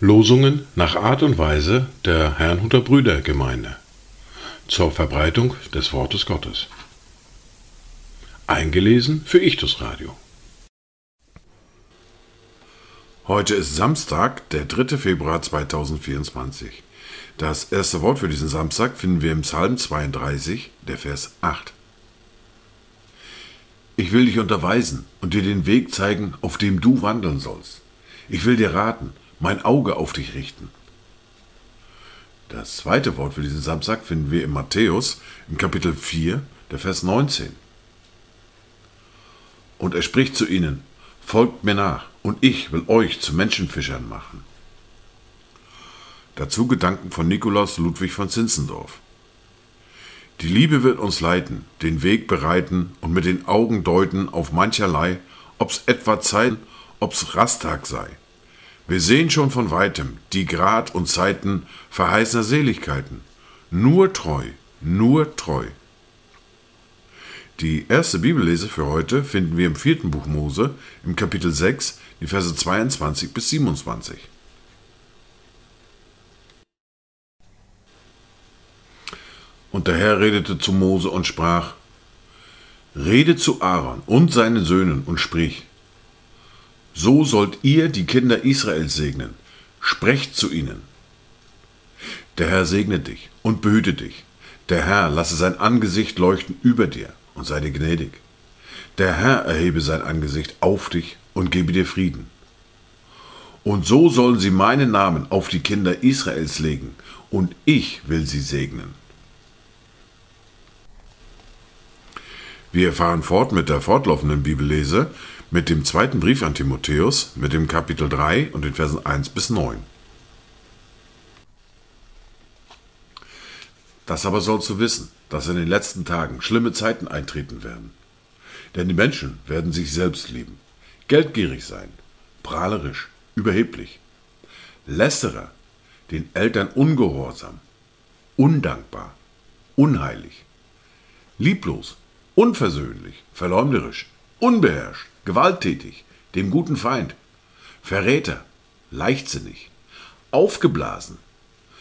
Losungen nach Art und Weise der Herrnhuter Brüdergemeinde zur Verbreitung des Wortes Gottes. Eingelesen für Ichtus Radio. Heute ist Samstag, der 3. Februar 2024. Das erste Wort für diesen Samstag finden wir im Psalm 32, der Vers 8. Ich will dich unterweisen und dir den Weg zeigen, auf dem du wandeln sollst. Ich will dir raten, mein Auge auf dich richten. Das zweite Wort für diesen Samstag finden wir in Matthäus im Kapitel 4, der Vers 19. Und er spricht zu ihnen, folgt mir nach, und ich will euch zu Menschenfischern machen. Dazu Gedanken von Nikolaus Ludwig von Zinzendorf. Die Liebe wird uns leiten, den Weg bereiten und mit den Augen deuten auf mancherlei, ob's etwa Zeit, ob's Rasttag sei. Wir sehen schon von weitem die Grad und Zeiten verheißener Seligkeiten. Nur treu, nur treu. Die erste Bibellese für heute finden wir im vierten Buch Mose, im Kapitel 6, die Verse 22 bis 27. Und der Herr redete zu Mose und sprach, Rede zu Aaron und seinen Söhnen und sprich, so sollt ihr die Kinder Israels segnen. Sprecht zu ihnen. Der Herr segne dich und behüte dich. Der Herr lasse sein Angesicht leuchten über dir und sei dir gnädig. Der Herr erhebe sein Angesicht auf dich und gebe dir Frieden. Und so sollen sie meinen Namen auf die Kinder Israels legen, und ich will sie segnen. Wir fahren fort mit der fortlaufenden Bibellese mit dem zweiten Brief an Timotheus, mit dem Kapitel 3 und den Versen 1 bis 9. Das aber sollst du wissen, dass in den letzten Tagen schlimme Zeiten eintreten werden. Denn die Menschen werden sich selbst lieben, geldgierig sein, prahlerisch, überheblich, lästerer, den Eltern ungehorsam, undankbar, unheilig, lieblos, unversöhnlich, verleumderisch, unbeherrscht, gewalttätig, dem guten Feind, Verräter, leichtsinnig, aufgeblasen.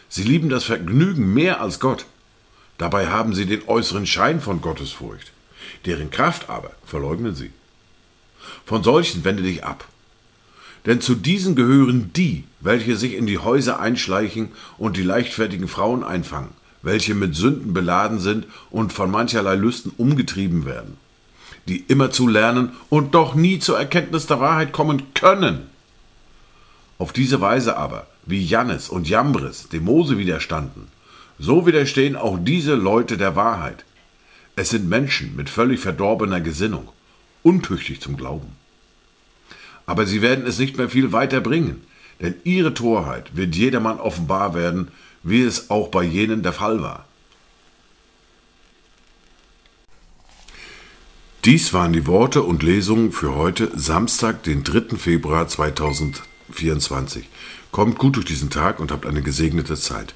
Sie lieben das Vergnügen mehr als Gott. Dabei haben sie den äußeren Schein von Gottesfurcht, deren Kraft aber verleugnen sie. Von solchen wende dich ab. Denn zu diesen gehören die, welche sich in die Häuser einschleichen und die leichtfertigen Frauen einfangen, welche mit Sünden beladen sind und von mancherlei Lüsten umgetrieben werden die immer zu lernen und doch nie zur Erkenntnis der Wahrheit kommen können. Auf diese Weise aber, wie Jannes und Jambres dem Mose widerstanden, so widerstehen auch diese Leute der Wahrheit. Es sind Menschen mit völlig verdorbener Gesinnung, untüchtig zum Glauben. Aber sie werden es nicht mehr viel weiter bringen, denn ihre Torheit wird jedermann offenbar werden, wie es auch bei jenen der Fall war. Dies waren die Worte und Lesungen für heute, Samstag, den 3. Februar 2024. Kommt gut durch diesen Tag und habt eine gesegnete Zeit.